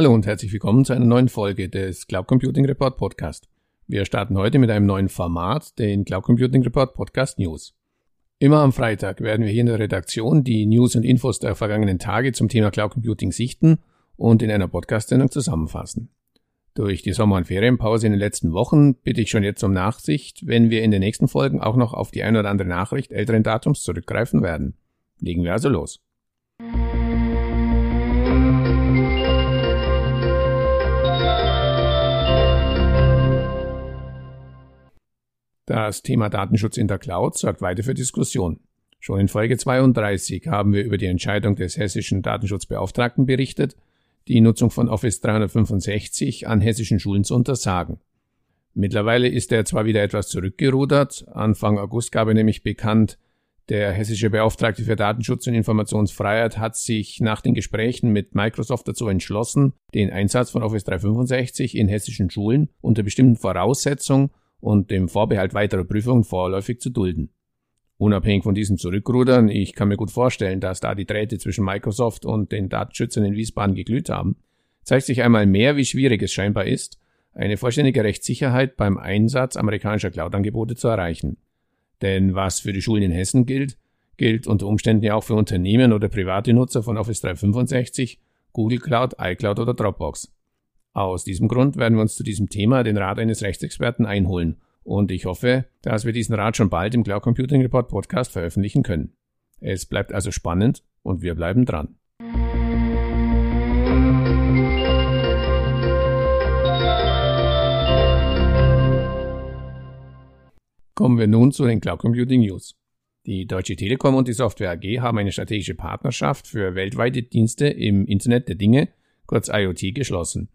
Hallo und herzlich willkommen zu einer neuen Folge des Cloud Computing Report Podcast. Wir starten heute mit einem neuen Format, den Cloud Computing Report Podcast News. Immer am Freitag werden wir hier in der Redaktion die News und Infos der vergangenen Tage zum Thema Cloud Computing sichten und in einer Podcast-Sendung zusammenfassen. Durch die Sommer- und Ferienpause in den letzten Wochen bitte ich schon jetzt um Nachsicht, wenn wir in den nächsten Folgen auch noch auf die ein oder andere Nachricht älteren Datums zurückgreifen werden. Legen wir also los. Das Thema Datenschutz in der Cloud sorgt weiter für Diskussion. Schon in Folge 32 haben wir über die Entscheidung des hessischen Datenschutzbeauftragten berichtet, die Nutzung von Office 365 an hessischen Schulen zu untersagen. Mittlerweile ist er zwar wieder etwas zurückgerudert, Anfang August gab er nämlich bekannt, der hessische Beauftragte für Datenschutz und Informationsfreiheit hat sich nach den Gesprächen mit Microsoft dazu entschlossen, den Einsatz von Office 365 in hessischen Schulen unter bestimmten Voraussetzungen und dem Vorbehalt weiterer Prüfungen vorläufig zu dulden. Unabhängig von diesem Zurückrudern, ich kann mir gut vorstellen, dass da die Drähte zwischen Microsoft und den Datenschützern in Wiesbaden geglüht haben, zeigt sich einmal mehr, wie schwierig es scheinbar ist, eine vollständige Rechtssicherheit beim Einsatz amerikanischer Cloud-Angebote zu erreichen. Denn was für die Schulen in Hessen gilt, gilt unter Umständen ja auch für Unternehmen oder private Nutzer von Office 365, Google Cloud, iCloud oder Dropbox. Aus diesem Grund werden wir uns zu diesem Thema den Rat eines Rechtsexperten einholen und ich hoffe, dass wir diesen Rat schon bald im Cloud Computing Report Podcast veröffentlichen können. Es bleibt also spannend und wir bleiben dran. Kommen wir nun zu den Cloud Computing News. Die Deutsche Telekom und die Software AG haben eine strategische Partnerschaft für weltweite Dienste im Internet der Dinge, kurz IoT, geschlossen.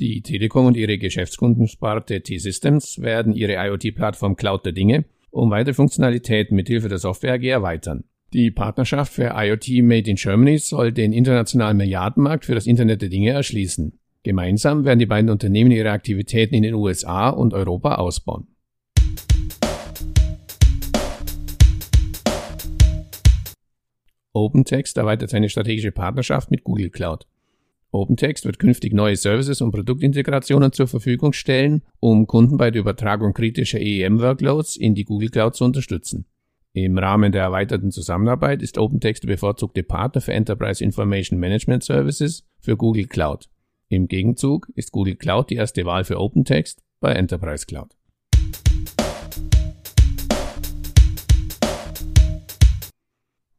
Die Telekom und ihre Geschäftskundensparte T-Systems werden ihre IoT-Plattform Cloud der Dinge um weitere Funktionalitäten mit Hilfe der Software AG erweitern. Die Partnerschaft für IoT Made in Germany soll den internationalen Milliardenmarkt für das Internet der Dinge erschließen. Gemeinsam werden die beiden Unternehmen ihre Aktivitäten in den USA und Europa ausbauen. OpenText erweitert seine strategische Partnerschaft mit Google Cloud. OpenText wird künftig neue Services und Produktintegrationen zur Verfügung stellen, um Kunden bei der Übertragung kritischer EEM-Workloads in die Google Cloud zu unterstützen. Im Rahmen der erweiterten Zusammenarbeit ist OpenText der bevorzugte Partner für Enterprise Information Management Services für Google Cloud. Im Gegenzug ist Google Cloud die erste Wahl für OpenText bei Enterprise Cloud.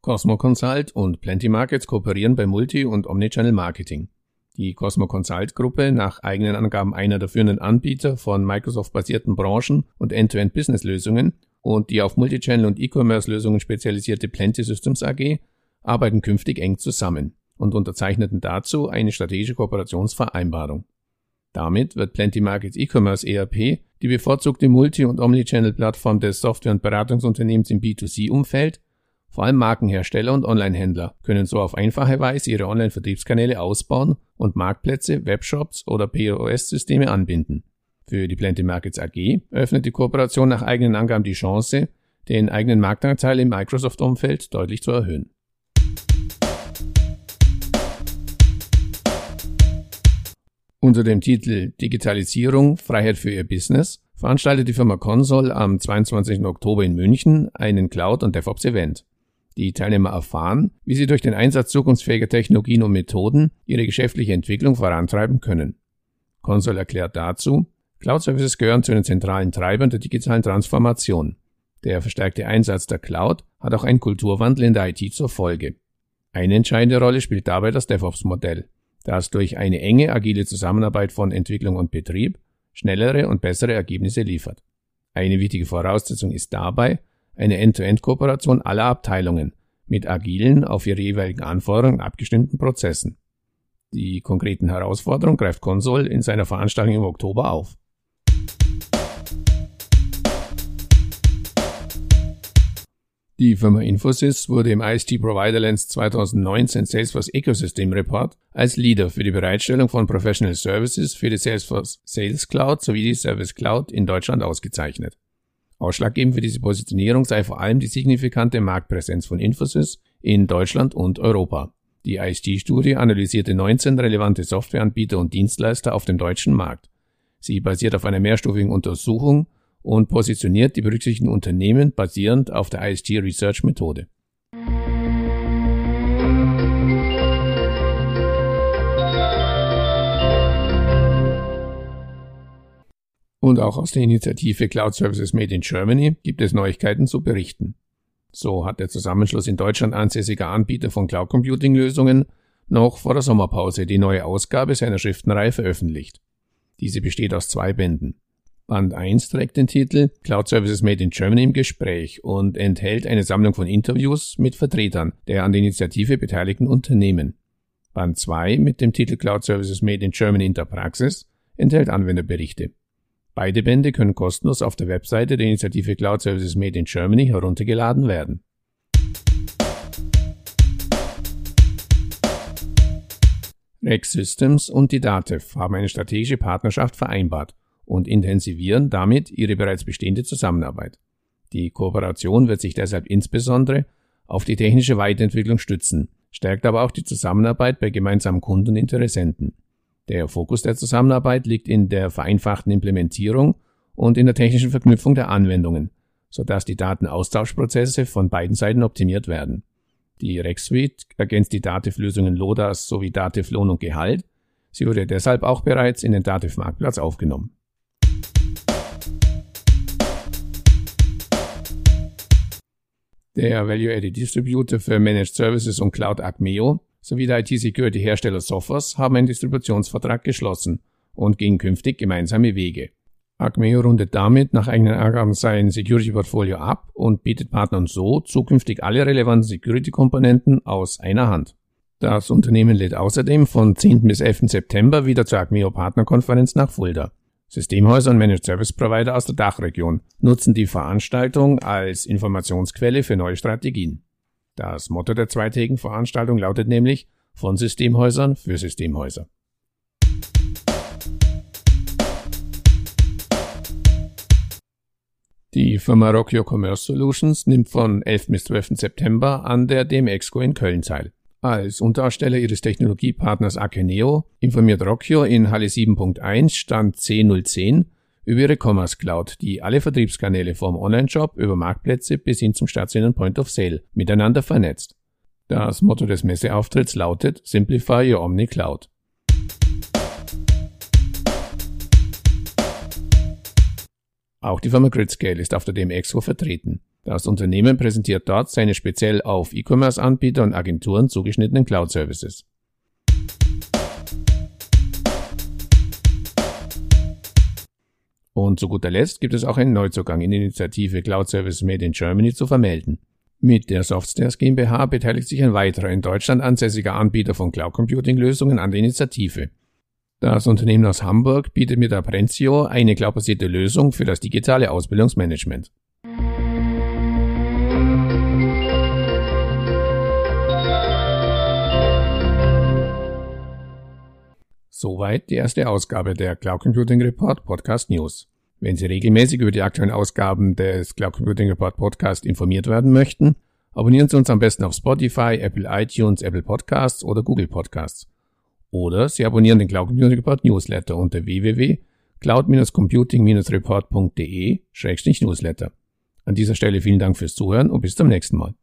Cosmo Consult und Plenty Markets kooperieren bei Multi- und Omnichannel Marketing. Die Cosmo Consult Gruppe, nach eigenen Angaben einer der führenden Anbieter von Microsoft-basierten Branchen- und End-to-End-Business-Lösungen und die auf Multichannel- und E-Commerce-Lösungen spezialisierte Plenty Systems AG, arbeiten künftig eng zusammen und unterzeichneten dazu eine strategische Kooperationsvereinbarung. Damit wird Plenty Markets E-Commerce ERP die bevorzugte Multi- und Omnichannel-Plattform des Software- und Beratungsunternehmens im B2C-Umfeld vor allem Markenhersteller und Onlinehändler können so auf einfache Weise ihre Online-Vertriebskanäle ausbauen und Marktplätze, Webshops oder POS-Systeme anbinden. Für die Plenty Markets AG öffnet die Kooperation nach eigenen Angaben die Chance, den eigenen Marktanteil im Microsoft-Umfeld deutlich zu erhöhen. Unter dem Titel Digitalisierung, Freiheit für Ihr Business veranstaltet die Firma Console am 22. Oktober in München einen Cloud- und DevOps-Event. Die Teilnehmer erfahren, wie sie durch den Einsatz zukunftsfähiger Technologien und Methoden ihre geschäftliche Entwicklung vorantreiben können. Console erklärt dazu, Cloud Services gehören zu den zentralen Treibern der digitalen Transformation. Der verstärkte Einsatz der Cloud hat auch einen Kulturwandel in der IT zur Folge. Eine entscheidende Rolle spielt dabei das DevOps-Modell, das durch eine enge, agile Zusammenarbeit von Entwicklung und Betrieb schnellere und bessere Ergebnisse liefert. Eine wichtige Voraussetzung ist dabei, eine End-to-End-Kooperation aller Abteilungen mit agilen, auf ihre jeweiligen Anforderungen abgestimmten Prozessen. Die konkreten Herausforderungen greift Consol in seiner Veranstaltung im Oktober auf. Die Firma Infosys wurde im IST Provider Lens 2019 Salesforce Ecosystem Report als Leader für die Bereitstellung von Professional Services für die Salesforce Sales Cloud sowie die Service Cloud in Deutschland ausgezeichnet. Ausschlaggebend für diese Positionierung sei vor allem die signifikante Marktpräsenz von Infosys in Deutschland und Europa. Die IST-Studie analysierte 19 relevante Softwareanbieter und Dienstleister auf dem deutschen Markt. Sie basiert auf einer mehrstufigen Untersuchung und positioniert die berücksichtigten Unternehmen basierend auf der IST Research Methode. Und auch aus der Initiative Cloud Services Made in Germany gibt es Neuigkeiten zu berichten. So hat der Zusammenschluss in Deutschland ansässiger Anbieter von Cloud Computing Lösungen noch vor der Sommerpause die neue Ausgabe seiner Schriftenreihe veröffentlicht. Diese besteht aus zwei Bänden. Band 1 trägt den Titel Cloud Services Made in Germany im Gespräch und enthält eine Sammlung von Interviews mit Vertretern der an der Initiative beteiligten Unternehmen. Band 2 mit dem Titel Cloud Services Made in Germany in der Praxis enthält Anwenderberichte. Beide Bände können kostenlos auf der Webseite der Initiative Cloud Services Made in Germany heruntergeladen werden. Rex Systems und die DATEV haben eine strategische Partnerschaft vereinbart und intensivieren damit ihre bereits bestehende Zusammenarbeit. Die Kooperation wird sich deshalb insbesondere auf die technische Weiterentwicklung stützen, stärkt aber auch die Zusammenarbeit bei gemeinsamen Kunden und Interessenten. Der Fokus der Zusammenarbeit liegt in der vereinfachten Implementierung und in der technischen Verknüpfung der Anwendungen, sodass die Datenaustauschprozesse von beiden Seiten optimiert werden. Die RexSuite ergänzt die Dativ-Lösungen LODAS sowie Dativ Lohn und Gehalt. Sie wurde deshalb auch bereits in den Dativ Marktplatz aufgenommen. Der Value-Added Distributor für Managed Services und Cloud Acmeo sowie der IT-Security-Hersteller Sophos haben einen Distributionsvertrag geschlossen und gehen künftig gemeinsame Wege. Acmeo rundet damit nach eigenen Angaben sein Security-Portfolio ab und bietet Partnern so zukünftig alle relevanten Security-Komponenten aus einer Hand. Das Unternehmen lädt außerdem von 10. bis 11. September wieder zur Acmeo Partnerkonferenz nach Fulda. Systemhäuser und Managed Service Provider aus der Dachregion nutzen die Veranstaltung als Informationsquelle für neue Strategien. Das Motto der zweitägigen Veranstaltung lautet nämlich von Systemhäusern für Systemhäuser. Die Firma Rockio Commerce Solutions nimmt von 11. bis 12. September an der DMEXCO in Köln teil. Als Unteraussteller ihres Technologiepartners Akeneo informiert Rockio in Halle 7.1 Stand C010 über ihre Commerce Cloud, die alle Vertriebskanäle vom Online-Shop über Marktplätze bis hin zum stationären Point of Sale miteinander vernetzt. Das Motto des Messeauftritts lautet Simplify Your Omni Cloud. Auch die Firma Gridscale ist auf der DMXO vertreten. Das Unternehmen präsentiert dort seine speziell auf E-Commerce-Anbieter und Agenturen zugeschnittenen Cloud-Services. Und zu guter Letzt gibt es auch einen Neuzugang in die Initiative Cloud Service Made in Germany zu vermelden. Mit der Softstairs GmbH beteiligt sich ein weiterer in Deutschland ansässiger Anbieter von Cloud Computing Lösungen an der Initiative. Das Unternehmen aus Hamburg bietet mit Apprentio eine cloudbasierte Lösung für das digitale Ausbildungsmanagement. Soweit die erste Ausgabe der Cloud Computing Report Podcast News. Wenn Sie regelmäßig über die aktuellen Ausgaben des Cloud Computing Report Podcast informiert werden möchten, abonnieren Sie uns am besten auf Spotify, Apple iTunes, Apple Podcasts oder Google Podcasts. Oder Sie abonnieren den Cloud Computing Report Newsletter unter www.cloud-computing-report.de-newsletter. An dieser Stelle vielen Dank fürs Zuhören und bis zum nächsten Mal.